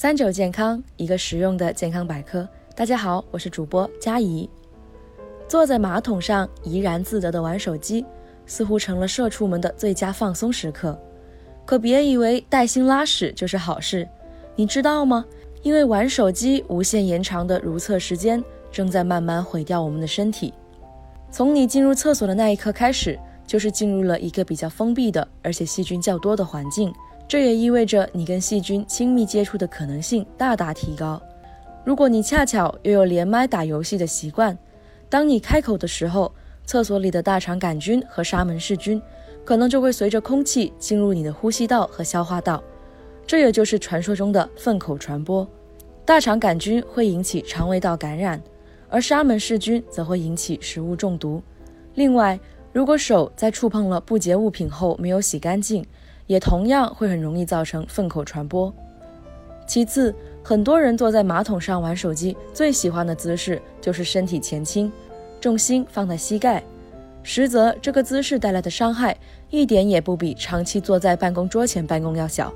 三九健康，一个实用的健康百科。大家好，我是主播佳怡。坐在马桶上怡然自得的玩手机，似乎成了社畜们的最佳放松时刻。可别以为带薪拉屎就是好事，你知道吗？因为玩手机无限延长的如厕时间，正在慢慢毁掉我们的身体。从你进入厕所的那一刻开始，就是进入了一个比较封闭的，而且细菌较多的环境。这也意味着你跟细菌亲密接触的可能性大大提高。如果你恰巧又有连麦打游戏的习惯，当你开口的时候，厕所里的大肠杆菌和沙门氏菌可能就会随着空气进入你的呼吸道和消化道，这也就是传说中的粪口传播。大肠杆菌会引起肠胃道感染。而沙门氏菌则会引起食物中毒。另外，如果手在触碰了不洁物品后没有洗干净，也同样会很容易造成粪口传播。其次，很多人坐在马桶上玩手机，最喜欢的姿势就是身体前倾，重心放在膝盖。实则，这个姿势带来的伤害一点也不比长期坐在办公桌前办公要小。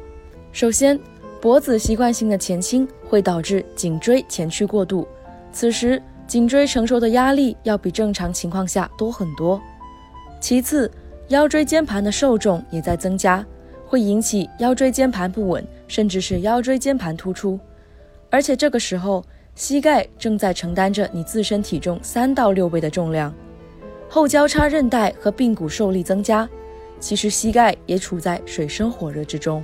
首先，脖子习惯性的前倾会导致颈椎前屈过度，此时。颈椎承受的压力要比正常情况下多很多。其次，腰椎间盘的受重也在增加，会引起腰椎间盘不稳，甚至是腰椎间盘突出。而且这个时候，膝盖正在承担着你自身体重三到六倍的重量，后交叉韧带和髌骨受力增加，其实膝盖也处在水深火热之中。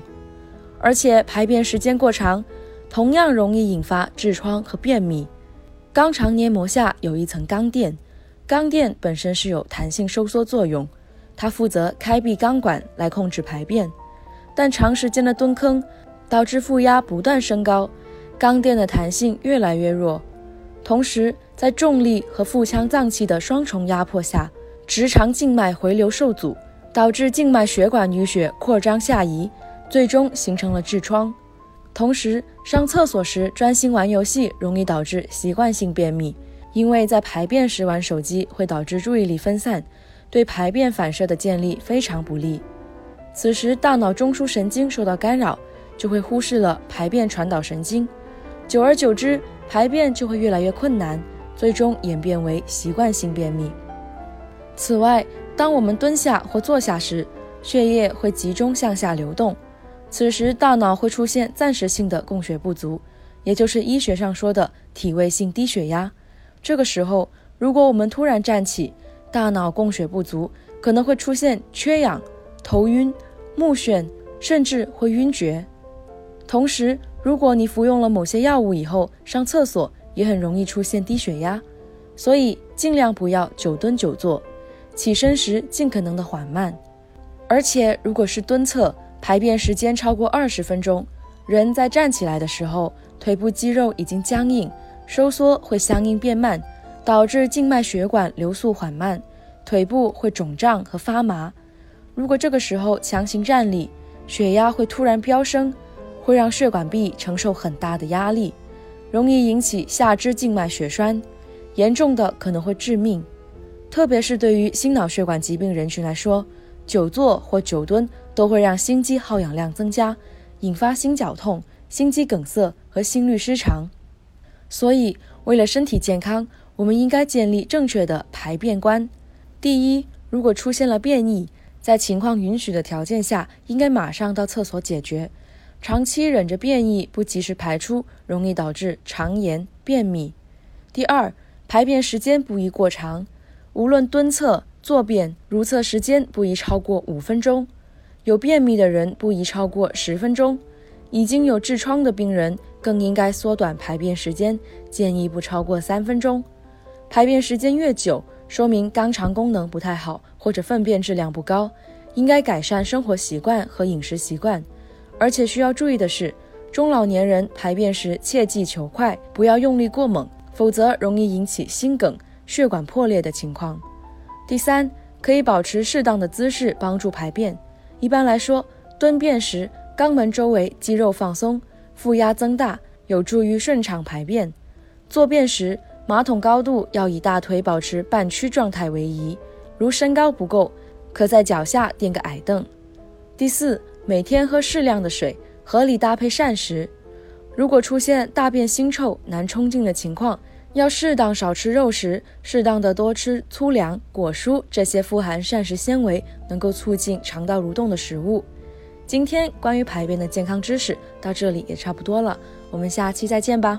而且排便时间过长，同样容易引发痔疮和便秘。肛肠黏膜下有一层肛垫，肛垫本身是有弹性收缩作用，它负责开闭肛管来控制排便。但长时间的蹲坑导致负压不断升高，肛垫的弹性越来越弱。同时，在重力和腹腔脏器的双重压迫下，直肠静脉回流受阻，导致静脉血管淤血扩张下移，最终形成了痔疮。同时，上厕所时专心玩游戏容易导致习惯性便秘，因为在排便时玩手机会导致注意力分散，对排便反射的建立非常不利。此时，大脑中枢神经受到干扰，就会忽视了排便传导神经，久而久之，排便就会越来越困难，最终演变为习惯性便秘。此外，当我们蹲下或坐下时，血液会集中向下流动。此时，大脑会出现暂时性的供血不足，也就是医学上说的体位性低血压。这个时候，如果我们突然站起，大脑供血不足，可能会出现缺氧、头晕、目眩，甚至会晕厥。同时，如果你服用了某些药物以后上厕所，也很容易出现低血压。所以，尽量不要久蹲久坐，起身时尽可能的缓慢。而且，如果是蹲厕，排便时间超过二十分钟，人在站起来的时候，腿部肌肉已经僵硬，收缩会相应变慢，导致静脉血管流速缓慢，腿部会肿胀和发麻。如果这个时候强行站立，血压会突然飙升，会让血管壁承受很大的压力，容易引起下肢静脉血栓，严重的可能会致命。特别是对于心脑血管疾病人群来说，久坐或久蹲。都会让心肌耗氧量增加，引发心绞痛、心肌梗塞和心律失常。所以，为了身体健康，我们应该建立正确的排便观。第一，如果出现了便秘，在情况允许的条件下，应该马上到厕所解决。长期忍着便意不及时排出，容易导致肠炎、便秘。第二，排便时间不宜过长，无论蹲厕、坐便，如厕时间不宜超过五分钟。有便秘的人不宜超过十分钟，已经有痔疮的病人更应该缩短排便时间，建议不超过三分钟。排便时间越久，说明肛肠功能不太好或者粪便质量不高，应该改善生活习惯和饮食习惯。而且需要注意的是，中老年人排便时切忌求快，不要用力过猛，否则容易引起心梗、血管破裂的情况。第三，可以保持适当的姿势帮助排便。一般来说，蹲便时肛门周围肌肉放松，负压增大，有助于顺畅排便。坐便时，马桶高度要以大腿保持半屈状态为宜，如身高不够，可在脚下垫个矮凳。第四，每天喝适量的水，合理搭配膳食。如果出现大便腥臭、难冲净的情况，要适当少吃肉食，适当的多吃粗粮、果蔬这些富含膳食纤维、能够促进肠道蠕动的食物。今天关于排便的健康知识到这里也差不多了，我们下期再见吧。